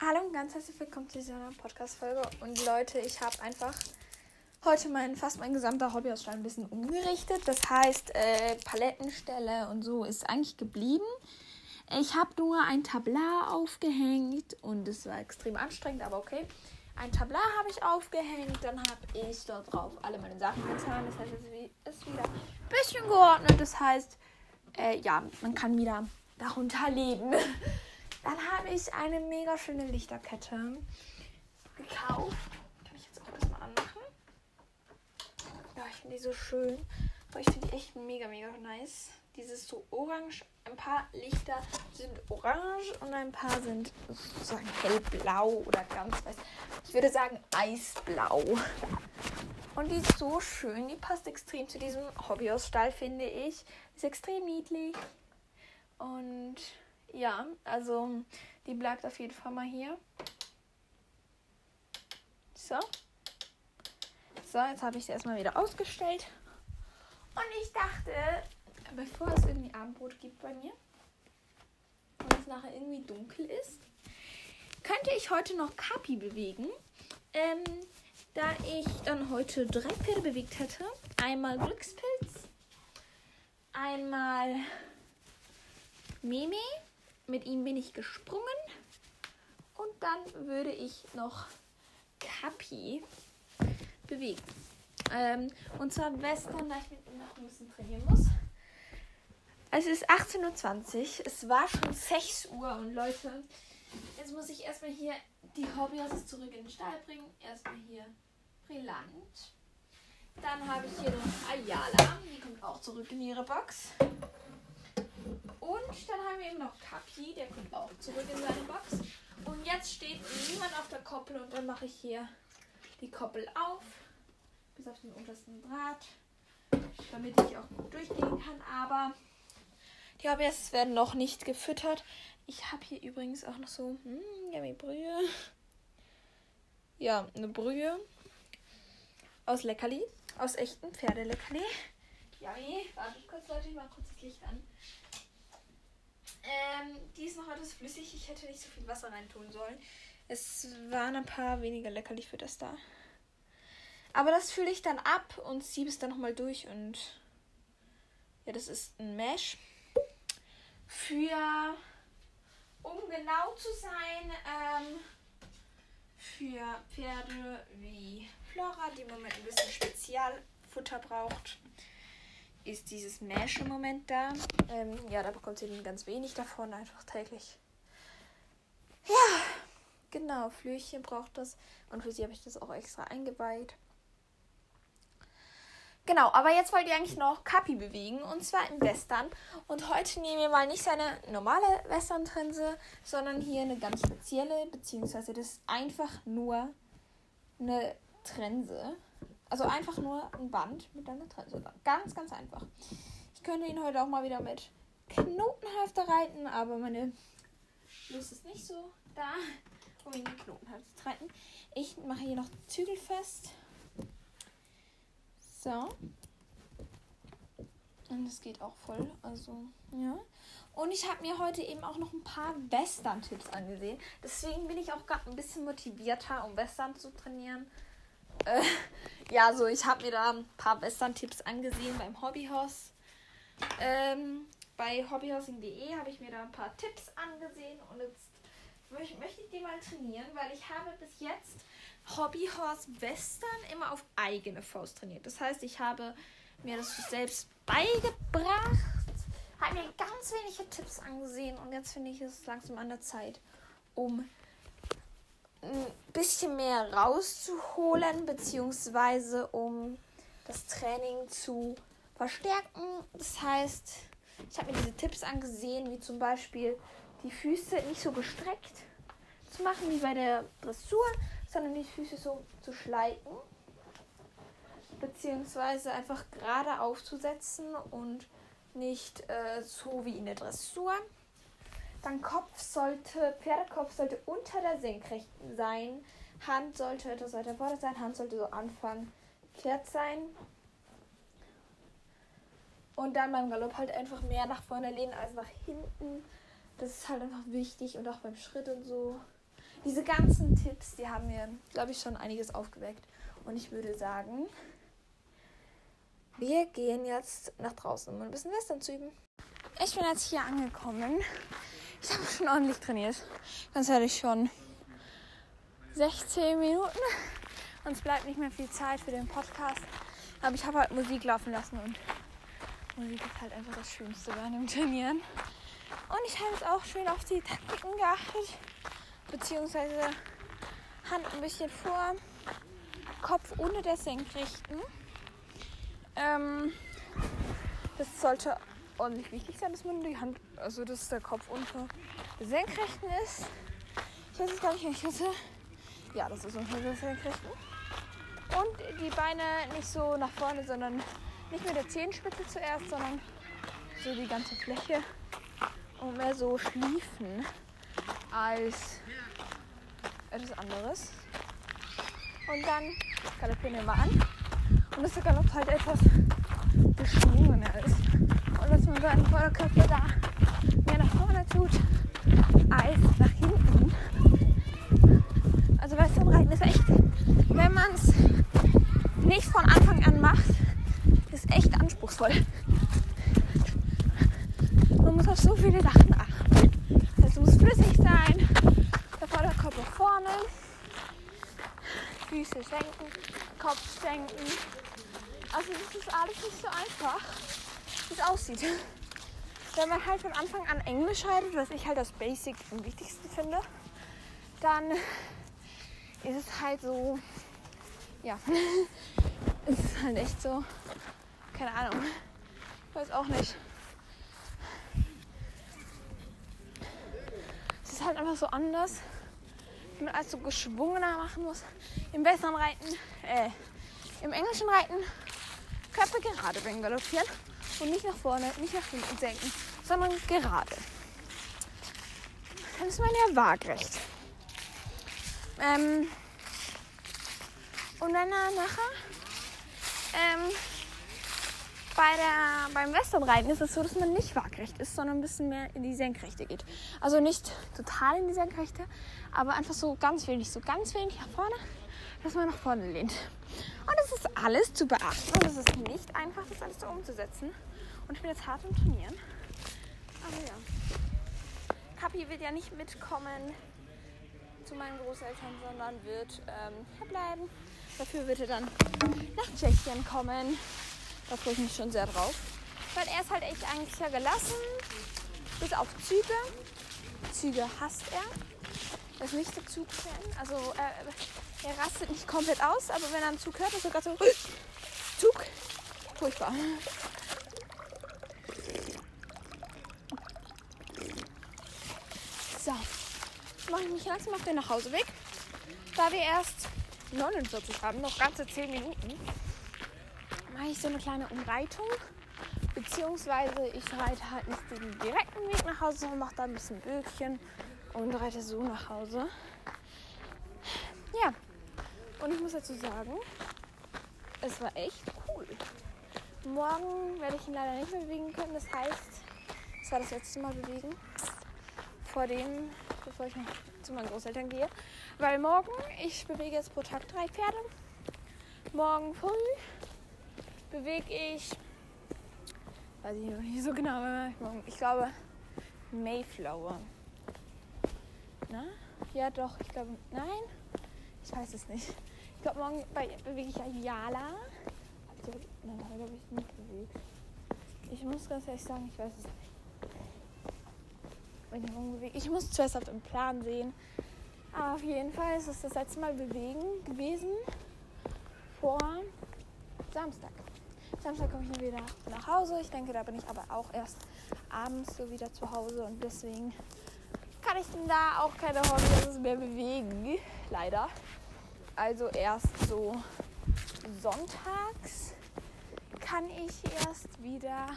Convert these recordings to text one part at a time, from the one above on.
Hallo und ganz herzlich willkommen zu dieser Podcast-Folge. Und Leute, ich habe einfach heute mein, fast mein gesamter Hobbyausstand ein bisschen umgerichtet. Das heißt, äh, Palettenstelle und so ist eigentlich geblieben. Ich habe nur ein Tablar aufgehängt und es war extrem anstrengend, aber okay. Ein Tablar habe ich aufgehängt, dann habe ich dort drauf alle meine Sachen getan. Das heißt, es ist wieder ein bisschen geordnet. Das heißt, äh, ja, man kann wieder darunter leben. Dann habe ich eine mega schöne Lichterkette gekauft. Kann ich jetzt auch erstmal anmachen. Ja, ich finde die so schön. Aber ich finde die echt mega, mega nice. Dieses so orange. Ein paar Lichter sind orange und ein paar sind sozusagen hellblau oder ganz weiß. Ich würde sagen eisblau. Und die ist so schön. Die passt extrem zu diesem Hobbyhausstall, finde ich. Ist extrem niedlich. Und ja, also die bleibt auf jeden Fall mal hier. So. So, jetzt habe ich sie erstmal wieder ausgestellt. Und ich dachte, bevor es irgendwie Abendbrot gibt bei mir und es nachher irgendwie dunkel ist, könnte ich heute noch Kapi bewegen. Ähm, da ich dann heute drei Pferde bewegt hätte. Einmal Glückspilz, einmal Meme mit ihm bin ich gesprungen. Und dann würde ich noch Kapi bewegen. Ähm, und zwar Western, da ich mit ihm noch ein bisschen trainieren muss. Es ist 18.20 Uhr. Es war schon 6 Uhr. Und Leute, jetzt muss ich erstmal hier die Hobbys zurück in den Stall bringen. Erstmal hier Brillant. Dann habe ich hier noch Ayala. Die kommt auch zurück in ihre Box. Und dann haben wir eben noch Kapi, der kommt auch zurück in seine Box. Und jetzt steht niemand auf der Koppel und dann mache ich hier die Koppel auf, bis auf den untersten Draht, damit ich auch gut durchgehen kann. Aber die Hobbys werden noch nicht gefüttert. Ich habe hier übrigens auch noch so, hm, Yummy Brühe. Ja, eine Brühe aus Leckerli, aus echten Pferdeleckerli. Yummy. Warte kurz, Leute, ich mache kurz das Licht an. Ähm, die ist noch etwas flüssig. Ich hätte nicht so viel Wasser reintun sollen. Es waren ein paar weniger leckerlich für das da. Aber das fülle ich dann ab und siebe es dann nochmal durch. Und ja, das ist ein Mesh. Für, um genau zu sein, ähm, für Pferde wie Flora, die im Moment ein bisschen Spezialfutter braucht ist dieses Mesh im Moment da. Ähm, ja, da bekommt sie dann ganz wenig davon, einfach täglich. Ja, genau, Flöchen braucht das. Und für sie habe ich das auch extra eingeweiht. Genau, aber jetzt wollt ihr eigentlich noch Kapi bewegen und zwar im Western. Und heute nehmen wir mal nicht seine normale Western-Trense, sondern hier eine ganz spezielle, beziehungsweise das ist einfach nur eine Trense. Also einfach nur ein Band mit einer Trense. Ganz, ganz einfach. Ich könnte ihn heute auch mal wieder mit Knotenhalfter reiten, aber meine Lust ist nicht so da, um ihn mit Knotenhalfter zu reiten. Ich mache hier noch Zügel fest. So. Und das geht auch voll. Also, ja. Und ich habe mir heute eben auch noch ein paar Western-Tipps angesehen. Deswegen bin ich auch gerade ein bisschen motivierter, um Western zu trainieren. Äh, ja, so ich habe mir da ein paar Western-Tipps angesehen beim Hobbyhaus. Ähm, bei hobbyhousing.de habe ich mir da ein paar Tipps angesehen und jetzt möchte ich die mal trainieren, weil ich habe bis jetzt Hobbyhorse Western immer auf eigene Faust trainiert. Das heißt, ich habe mir das selbst beigebracht, habe mir ganz wenige Tipps angesehen und jetzt finde ich es langsam an der Zeit, um ein bisschen mehr rauszuholen, beziehungsweise um das Training zu verstärken. Das heißt, ich habe mir diese Tipps angesehen, wie zum Beispiel die Füße nicht so gestreckt zu machen wie bei der Dressur, sondern die Füße so zu schleifen, beziehungsweise einfach gerade aufzusetzen und nicht äh, so wie in der Dressur. Dann Kopf sollte, Pferdekopf sollte unter der Senkrechten sein. Hand sollte etwas weiter vorne sein. Hand sollte so Anfang Pferd sein. Und dann beim Galopp halt einfach mehr nach vorne lehnen als nach hinten. Das ist halt einfach wichtig und auch beim Schritt und so. diese ganzen Tipps, die haben mir, glaube ich, schon einiges aufgeweckt. Und ich würde sagen, wir gehen jetzt nach draußen, um ein bisschen Western zu üben. Ich bin jetzt hier angekommen. Ich habe schon ordentlich trainiert. Ganz ehrlich schon 16 Minuten. Und es bleibt nicht mehr viel Zeit für den Podcast. Aber ich habe halt Musik laufen lassen und Musik ist halt einfach das Schönste bei einem Trainieren. Und ich habe jetzt auch schön auf die Taktiken geachtet. Beziehungsweise Hand ein bisschen vor, Kopf unter der Senkrechten. Ähm, das sollte ordentlich wichtig sein, dass man die Hand, also dass der Kopf unter Senkrechten ist. Ich weiß jetzt gar nicht, ich hatte. Ja, das ist unter Senkrechten. Und die Beine nicht so nach vorne, sondern nicht mit der Zehenspitze zuerst, sondern so die ganze Fläche und mehr so schliefen als etwas anderes. Und dann galoppieren wir mal an. Und der Galopp halt etwas geschwungener ist. Und dass man seinen Vorderkörper da mehr nach vorne tut als nach hinten. Also Westernreiten ist echt, wenn man es nicht von Anfang an macht, ist echt anspruchsvoll. Man muss auf so viele Sachen achten. Es muss flüssig sein, der Vorderkörper vorne, Füße senken, Kopf senken. Also das ist alles nicht so einfach, wie es aussieht. Wenn man halt von Anfang an Englisch haltet, was ich halt das Basic am wichtigsten finde, dann ist es halt so, ja, es ist halt echt so, keine Ahnung, ich weiß auch nicht. Es ist halt einfach so anders, wenn man alles so geschwungener machen muss. Im besseren Reiten, äh, im englischen Reiten Köpfe gerade beim Galoppieren und nicht nach vorne, nicht nach hinten senken, sondern gerade. Dann ist man ja waagrecht. Ähm, und er nachher ähm, bei der, beim Westernreiten ist es so, dass man nicht waagrecht ist, sondern ein bisschen mehr in die Senkrechte geht. Also nicht total in die Senkrechte, aber einfach so ganz wenig, so ganz wenig nach vorne, dass man nach vorne lehnt. Und das ist alles zu beachten und es ist nicht einfach, das alles so umzusetzen. Und ich bin jetzt hart im Trainieren. Aber ja. Kapi wird ja nicht mitkommen zu meinen Großeltern, sondern wird ähm, hier bleiben. Dafür wird er dann nach Tschechien kommen. Da freue ich mich schon sehr drauf. Weil er ist halt echt eigentlich sehr gelassen. Bis auf Züge. Züge hasst er. Er ist nicht so Zugfan. Also äh, er rastet nicht komplett aus, aber wenn er einen Zug hört, ist er gerade so Zug. Furchtbar. So, jetzt mache ich mich langsam auf den Nachhauseweg. Da wir erst 49 haben, noch ganze 10 Minuten, mache ich so eine kleine Umreitung. Beziehungsweise ich reite halt nicht den direkten Weg nach Hause, sondern mache da ein bisschen Böckchen und reite so nach Hause. Und ich muss dazu sagen, es war echt cool. Morgen werde ich ihn leider nicht mehr bewegen können. Das heißt, es war das letzte Mal bewegen. Vor dem, bevor ich zu meinen Großeltern gehe. Weil morgen, ich bewege jetzt pro Tag drei Pferde. Morgen früh bewege ich, weiß ich noch nicht so genau, ich glaube Mayflower. Na? Ja, doch, ich glaube, nein, ich weiß es nicht. Ich glaube, morgen bewege ich Ayala. Nein, heute habe ich nicht bewegt. Ich muss ganz ehrlich sagen, ich weiß es nicht. Ich muss zuerst auf den Plan sehen. Aber auf jeden Fall ist es das letzte Mal bewegen gewesen. Vor Samstag. Samstag komme ich wieder nach Hause. Ich denke, da bin ich aber auch erst abends so wieder zu Hause und deswegen kann ich denn da auch keine Hobbys mehr bewegen. Leider. Also erst so sonntags kann ich erst wieder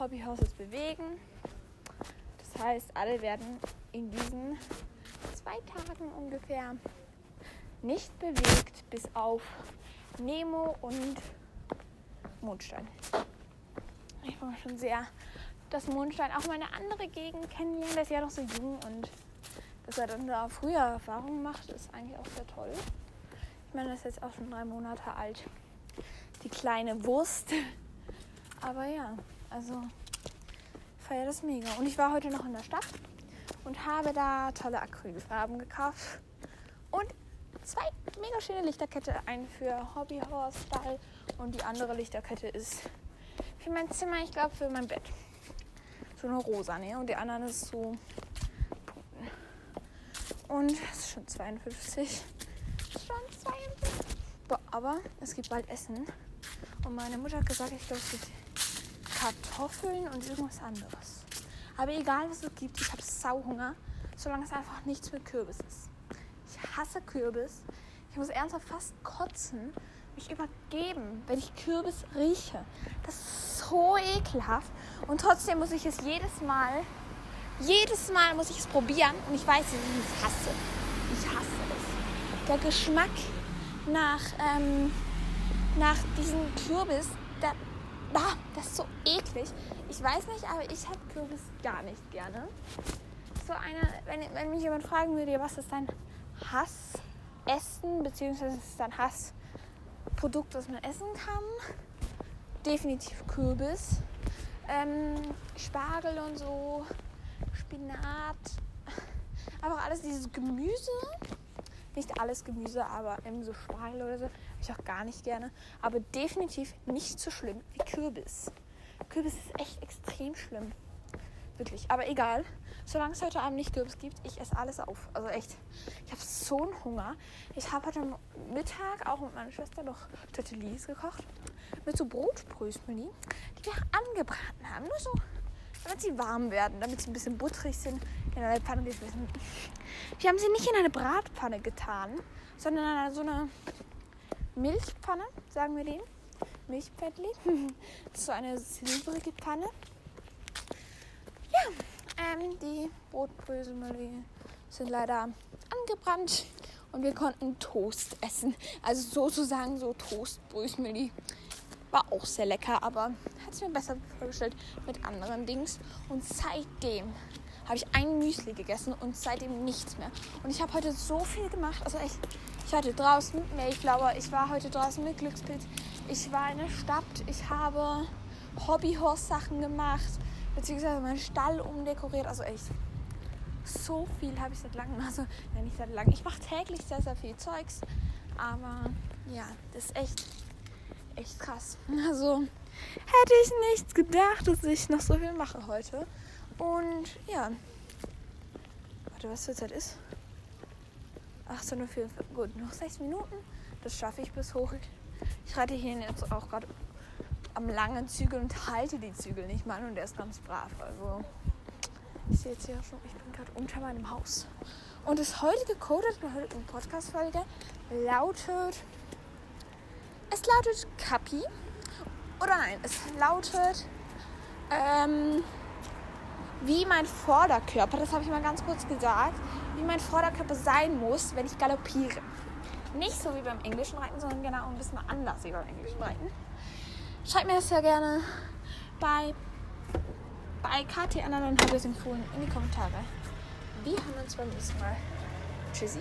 Hobbyhouses bewegen. Das heißt, alle werden in diesen zwei Tagen ungefähr nicht bewegt, bis auf Nemo und Mondstein. Ich freue mich schon sehr, dass Mondstein auch mal eine andere Gegend kennenlernt. Der ist ja noch so jung und dass er dann da früher Erfahrungen macht, ist eigentlich auch sehr toll. Ich meine, das ist jetzt auch schon drei Monate alt. Die kleine Wurst. Aber ja, also feiere das mega. Und ich war heute noch in der Stadt und habe da tolle Acrylfarben gekauft. Und zwei mega schöne Lichterkette. Eine für Hobbyhorse-Stall und die andere Lichterkette ist für mein Zimmer, ich glaube für mein Bett. So eine rosa, ne? Und die anderen ist so und es ist schon 52. Schon 52. Boah, aber es gibt bald Essen. Und meine Mutter hat gesagt, ich glaube, es gibt Kartoffeln und irgendwas anderes. Aber egal, was es gibt, ich habe Sauhunger, solange es einfach nichts mit Kürbis ist. Ich hasse Kürbis. Ich muss ernsthaft fast kotzen, mich übergeben, wenn ich Kürbis rieche. Das ist so ekelhaft. Und trotzdem muss ich es jedes Mal jedes Mal muss ich es probieren und ich weiß, ich hasse. Ich hasse es. Der Geschmack nach, ähm, nach diesem Kürbis, der, ah, das ist so eklig. Ich weiß nicht, aber ich habe Kürbis gar nicht gerne. So eine, wenn, wenn mich jemand fragen würde, was ist dein Hassessen, beziehungsweise ist dein Hassprodukt, das man essen kann, definitiv Kürbis. Ähm, Spargel und so Spinat, einfach alles dieses Gemüse. Nicht alles Gemüse, aber eben so Spargel oder so. Ich auch gar nicht gerne. Aber definitiv nicht so schlimm wie Kürbis. Kürbis ist echt extrem schlimm. Wirklich. Aber egal. Solange es heute Abend nicht Kürbis gibt, ich esse alles auf. Also echt. Ich habe so einen Hunger. Ich habe heute Mittag auch mit meiner Schwester noch Tortillis gekocht. Mit so Brotbrösmeli, die wir angebraten haben. Nur so damit sie warm werden, damit sie ein bisschen butterig sind, in eine Pfanne geschmissen. Wir haben sie nicht in eine Bratpfanne getan, sondern in so eine Milchpfanne, sagen wir den. Milchpfändli. Das ist so eine silbrige Pfanne. Ja, ähm, die Brotbrösel sind leider angebrannt und wir konnten Toast essen. Also sozusagen so Toastbrösmeli. War auch sehr lecker, aber hat es mir besser vorgestellt mit anderen Dings. Und seitdem habe ich ein Müsli gegessen und seitdem nichts mehr. Und ich habe heute so viel gemacht. Also echt, ich war draußen mit Mayflower, ich war heute draußen mit Glückspilz, ich war in der Stadt, ich habe Hobbyhorse-Sachen gemacht, beziehungsweise meinen Stall umdekoriert. Also echt, so viel habe ich seit langem. Also, ja, nicht seit langem. Ich mache täglich sehr, sehr viel Zeugs. Aber ja, das ist echt echt krass. Also hätte ich nichts gedacht, dass ich noch so viel mache heute. Und ja. Warte, was für Zeit ist? 18.04 Uhr. Gut, noch 6 Minuten. Das schaffe ich bis hoch. Ich reite hier jetzt auch gerade am langen Zügel und halte die Zügel nicht mal und der ist ganz brav. Also ich sehe jetzt hier schon, ich bin gerade unter meinem Haus. Und das heutige Code der heutigen Podcast-Folge lautet es lautet Kapi. Oder nein, es lautet ähm, wie mein Vorderkörper, das habe ich mal ganz kurz gesagt, wie mein Vorderkörper sein muss, wenn ich galoppiere. Nicht so wie beim englischen Reiten, sondern genau ein bisschen anders wie beim englischen Reiten. Schreibt mir das sehr gerne bei, bei KT anderen Hobbys empfohlen in die Kommentare. Wir hören uns beim nächsten Mal. Tschüssi.